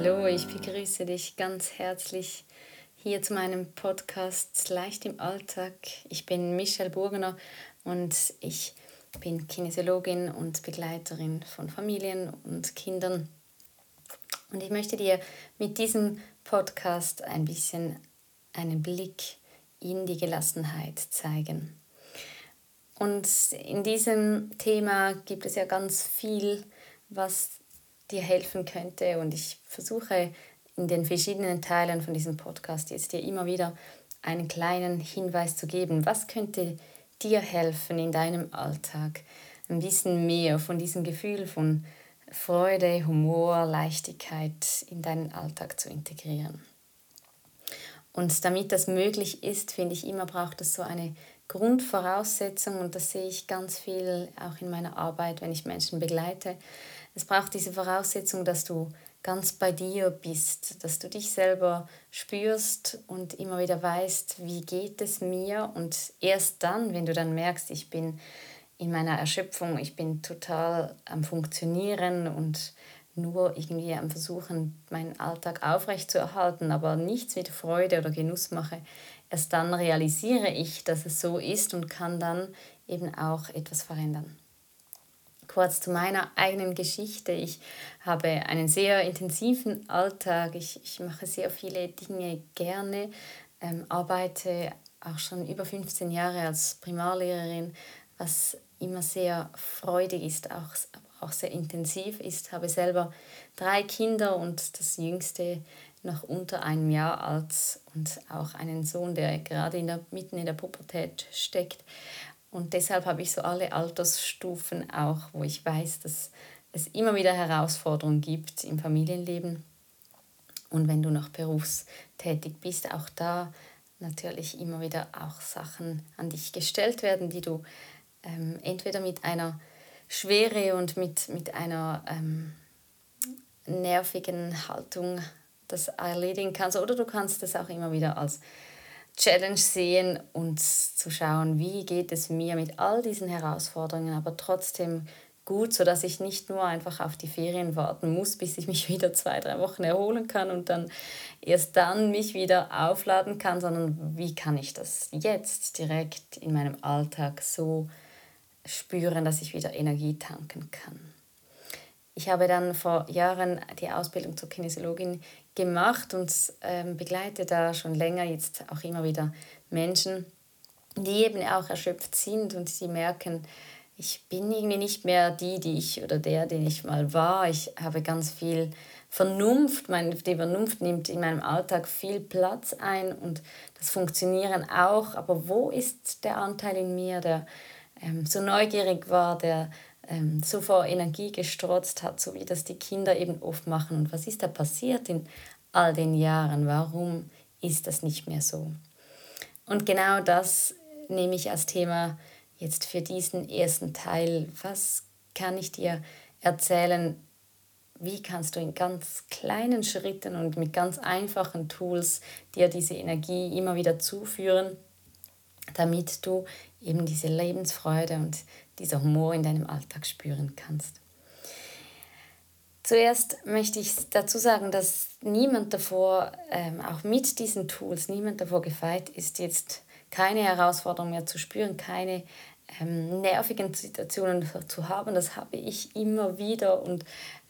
Hallo, ich begrüße dich ganz herzlich hier zu meinem Podcast Leicht im Alltag. Ich bin Michelle Burgener und ich bin Kinesiologin und Begleiterin von Familien und Kindern. Und ich möchte dir mit diesem Podcast ein bisschen einen Blick in die Gelassenheit zeigen. Und in diesem Thema gibt es ja ganz viel, was dir helfen könnte. Und ich versuche in den verschiedenen Teilen von diesem Podcast jetzt dir immer wieder einen kleinen Hinweis zu geben. Was könnte dir helfen in deinem Alltag, ein bisschen mehr von diesem Gefühl von Freude, Humor, Leichtigkeit in deinen Alltag zu integrieren. Und damit das möglich ist, finde ich immer, braucht es so eine Grundvoraussetzung und das sehe ich ganz viel auch in meiner Arbeit, wenn ich Menschen begleite. Es braucht diese Voraussetzung, dass du ganz bei dir bist, dass du dich selber spürst und immer wieder weißt, wie geht es mir und erst dann, wenn du dann merkst, ich bin in meiner Erschöpfung, ich bin total am Funktionieren und nur irgendwie am Versuchen, meinen Alltag aufrechtzuerhalten, aber nichts mit Freude oder Genuss mache, erst dann realisiere ich, dass es so ist und kann dann eben auch etwas verändern. Kurz zu meiner eigenen Geschichte. Ich habe einen sehr intensiven Alltag. Ich, ich mache sehr viele Dinge gerne, ähm, arbeite auch schon über 15 Jahre als Primarlehrerin, was immer sehr freudig ist, auch, auch sehr intensiv ist. Ich habe selber drei Kinder und das jüngste noch unter einem Jahr alt und auch einen Sohn, der gerade in der, mitten in der Pubertät steckt. Und deshalb habe ich so alle Altersstufen auch, wo ich weiß, dass es immer wieder Herausforderungen gibt im Familienleben. Und wenn du noch berufstätig bist, auch da natürlich immer wieder auch Sachen an dich gestellt werden, die du ähm, entweder mit einer Schwere und mit, mit einer ähm, nervigen Haltung das erledigen kannst oder du kannst es auch immer wieder als Challenge sehen und zu schauen, wie geht es mir mit all diesen Herausforderungen, aber trotzdem gut, sodass ich nicht nur einfach auf die Ferien warten muss, bis ich mich wieder zwei, drei Wochen erholen kann und dann erst dann mich wieder aufladen kann, sondern wie kann ich das jetzt direkt in meinem Alltag so spüren, dass ich wieder Energie tanken kann. Ich habe dann vor Jahren die Ausbildung zur Kinesiologin gemacht und ähm, begleite da schon länger jetzt auch immer wieder Menschen, die eben auch erschöpft sind und die merken, ich bin irgendwie nicht mehr die, die ich oder der, den ich mal war. Ich habe ganz viel Vernunft, meine, die Vernunft nimmt in meinem Alltag viel Platz ein und das Funktionieren auch. Aber wo ist der Anteil in mir, der ähm, so neugierig war, der ähm, so vor Energie gestrotzt hat, so wie das die Kinder eben oft machen. Und was ist da passiert in all den Jahren? Warum ist das nicht mehr so? Und genau das nehme ich als Thema jetzt für diesen ersten Teil. Was kann ich dir erzählen? Wie kannst du in ganz kleinen Schritten und mit ganz einfachen Tools dir diese Energie immer wieder zuführen? Damit du eben diese Lebensfreude und dieser Humor in deinem Alltag spüren kannst. Zuerst möchte ich dazu sagen, dass niemand davor, ähm, auch mit diesen Tools, niemand davor gefeit ist, jetzt keine Herausforderung mehr zu spüren, keine ähm, nervigen Situationen zu haben. Das habe ich immer wieder und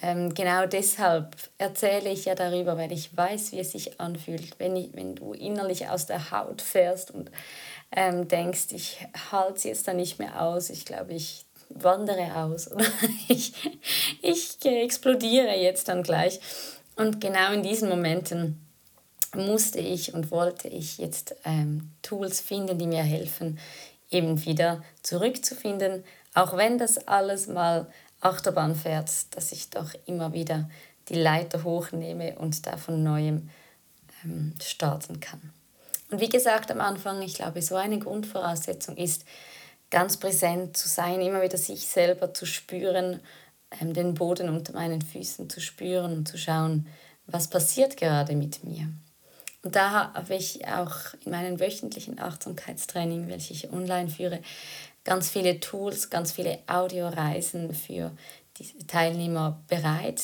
genau deshalb erzähle ich ja darüber, weil ich weiß, wie es sich anfühlt, wenn, ich, wenn du innerlich aus der Haut fährst und ähm, denkst, ich halte es jetzt da nicht mehr aus, ich glaube, ich wandere aus oder? Ich, ich explodiere jetzt dann gleich. Und genau in diesen Momenten musste ich und wollte ich jetzt ähm, Tools finden, die mir helfen, eben wieder zurückzufinden, auch wenn das alles mal Achterbahn fährt, dass ich doch immer wieder die Leiter hochnehme und da von neuem ähm, starten kann. Und wie gesagt am Anfang, ich glaube, so eine Grundvoraussetzung ist, ganz präsent zu sein, immer wieder sich selber zu spüren, ähm, den Boden unter meinen Füßen zu spüren und zu schauen, was passiert gerade mit mir. Und da habe ich auch in meinen wöchentlichen Achtsamkeitstraining, welche ich online führe, ganz viele Tools, ganz viele Audioreisen für die Teilnehmer bereit,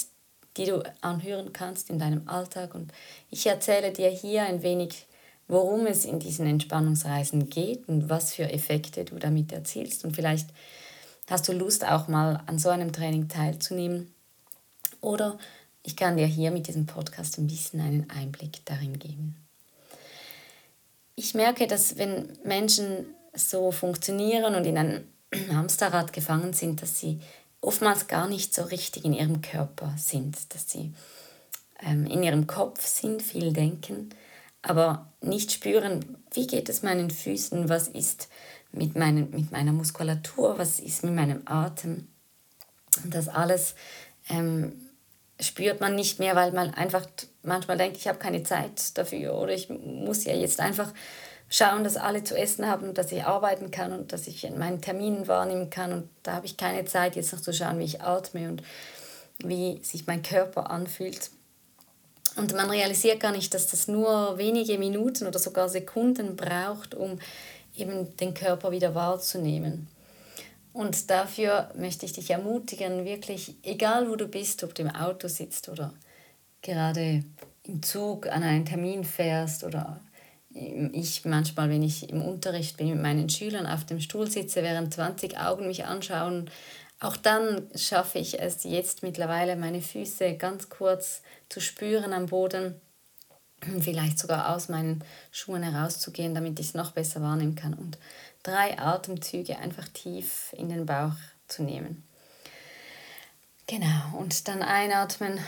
die du anhören kannst in deinem Alltag. Und ich erzähle dir hier ein wenig, worum es in diesen Entspannungsreisen geht und was für Effekte du damit erzielst. Und vielleicht hast du Lust, auch mal an so einem Training teilzunehmen. Oder ich kann dir hier mit diesem Podcast ein bisschen einen Einblick darin geben. Ich merke, dass wenn Menschen so funktionieren und in einem Hamsterrad gefangen sind, dass sie oftmals gar nicht so richtig in ihrem Körper sind, dass sie ähm, in ihrem Kopf sind, viel denken, aber nicht spüren, wie geht es meinen Füßen, was ist mit, meinen, mit meiner Muskulatur, was ist mit meinem Atem. Und das alles ähm, spürt man nicht mehr, weil man einfach manchmal denkt, ich habe keine Zeit dafür oder ich muss ja jetzt einfach schauen, dass alle zu essen haben, dass ich arbeiten kann und dass ich meinen Terminen wahrnehmen kann. Und da habe ich keine Zeit, jetzt noch zu schauen, wie ich atme und wie sich mein Körper anfühlt. Und man realisiert gar nicht, dass das nur wenige Minuten oder sogar Sekunden braucht, um eben den Körper wieder wahrzunehmen. Und dafür möchte ich dich ermutigen, wirklich, egal wo du bist, ob du im Auto sitzt oder gerade im Zug an einen Termin fährst oder ich manchmal, wenn ich im Unterricht bin mit meinen Schülern auf dem Stuhl sitze, während 20 Augen mich anschauen, auch dann schaffe ich es jetzt mittlerweile, meine Füße ganz kurz zu spüren am Boden, vielleicht sogar aus meinen Schuhen herauszugehen, damit ich es noch besser wahrnehmen kann und drei Atemzüge einfach tief in den Bauch zu nehmen. Genau, und dann einatmen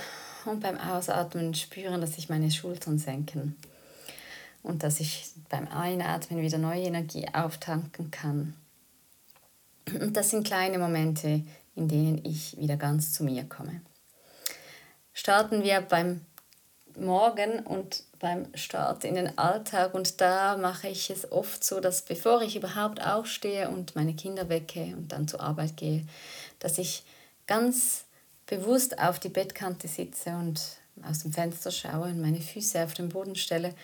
und beim Ausatmen spüren, dass sich meine Schultern senken und dass ich beim Einatmen wieder neue Energie auftanken kann. Und das sind kleine Momente, in denen ich wieder ganz zu mir komme. Starten wir beim Morgen und beim Start in den Alltag und da mache ich es oft so, dass bevor ich überhaupt aufstehe und meine Kinder wecke und dann zur Arbeit gehe, dass ich ganz bewusst auf die Bettkante sitze und aus dem Fenster schaue und meine Füße auf den Boden stelle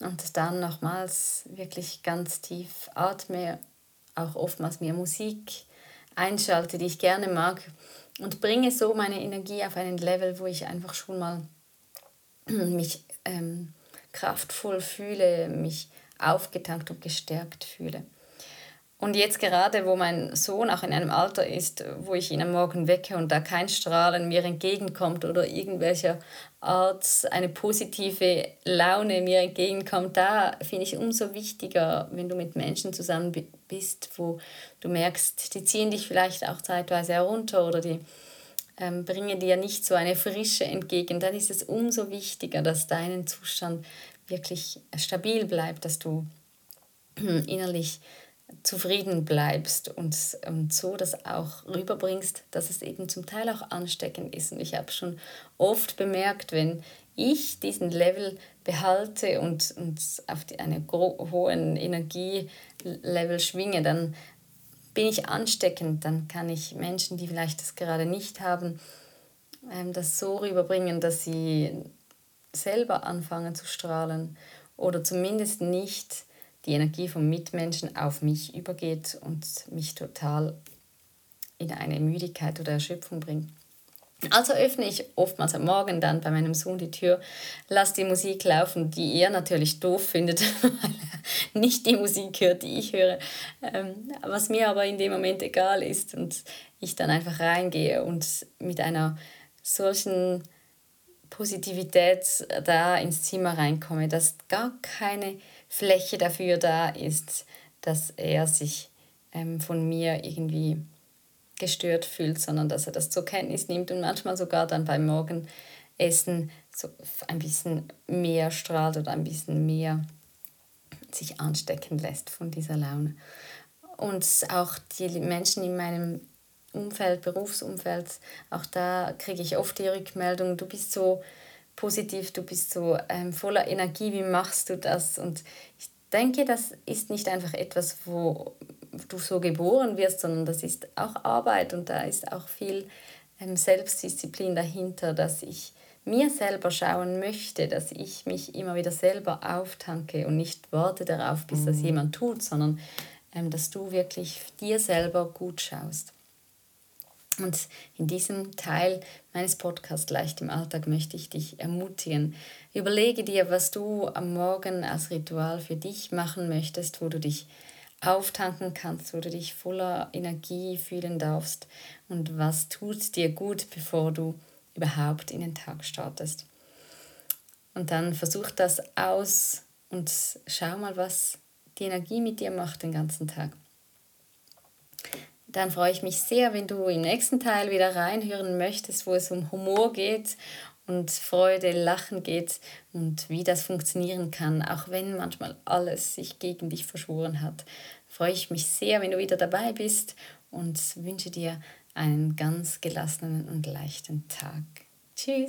und dann nochmals wirklich ganz tief atme, auch oftmals mir Musik einschalte, die ich gerne mag und bringe so meine Energie auf einen Level, wo ich einfach schon mal mich ähm, kraftvoll fühle, mich aufgetankt und gestärkt fühle. Und jetzt gerade, wo mein Sohn auch in einem Alter ist, wo ich ihn am Morgen wecke und da kein Strahlen mir entgegenkommt oder irgendwelcher Art eine positive Laune mir entgegenkommt, da finde ich umso wichtiger, wenn du mit Menschen zusammen bist, wo du merkst, die ziehen dich vielleicht auch zeitweise herunter oder die ähm, bringen dir nicht so eine Frische entgegen, dann ist es umso wichtiger, dass dein Zustand wirklich stabil bleibt, dass du innerlich zufrieden bleibst und, und so das auch rüberbringst, dass es eben zum Teil auch ansteckend ist. Und ich habe schon oft bemerkt, wenn ich diesen Level behalte und, und auf einen hohen Energielevel schwinge, dann bin ich ansteckend, dann kann ich Menschen, die vielleicht das gerade nicht haben, ähm, das so rüberbringen, dass sie selber anfangen zu strahlen oder zumindest nicht die Energie vom Mitmenschen auf mich übergeht und mich total in eine Müdigkeit oder Erschöpfung bringt. Also öffne ich oftmals am Morgen dann bei meinem Sohn die Tür, lasse die Musik laufen, die er natürlich doof findet, weil er nicht die Musik hört, die ich höre, ähm, was mir aber in dem Moment egal ist und ich dann einfach reingehe und mit einer solchen Positivität da ins Zimmer reinkomme, dass gar keine Fläche dafür da ist, dass er sich ähm, von mir irgendwie gestört fühlt, sondern dass er das zur Kenntnis nimmt und manchmal sogar dann beim Morgenessen so ein bisschen mehr strahlt oder ein bisschen mehr sich anstecken lässt von dieser Laune. Und auch die Menschen in meinem Umfeld, Berufsumfeld, auch da kriege ich oft die Rückmeldung, du bist so positiv, du bist so ähm, voller Energie, wie machst du das? Und ich denke, das ist nicht einfach etwas, wo du so geboren wirst, sondern das ist auch Arbeit und da ist auch viel ähm, Selbstdisziplin dahinter, dass ich mir selber schauen möchte, dass ich mich immer wieder selber auftanke und nicht warte darauf, bis mhm. das jemand tut, sondern ähm, dass du wirklich dir selber gut schaust. Und in diesem Teil meines Podcasts Leicht im Alltag möchte ich dich ermutigen. Überlege dir, was du am Morgen als Ritual für dich machen möchtest, wo du dich auftanken kannst, wo du dich voller Energie fühlen darfst und was tut dir gut, bevor du überhaupt in den Tag startest. Und dann versuch das aus und schau mal, was die Energie mit dir macht den ganzen Tag. Dann freue ich mich sehr, wenn du im nächsten Teil wieder reinhören möchtest, wo es um Humor geht und Freude, Lachen geht und wie das funktionieren kann, auch wenn manchmal alles sich gegen dich verschworen hat. Freue ich mich sehr, wenn du wieder dabei bist und wünsche dir einen ganz gelassenen und leichten Tag. Tschüss!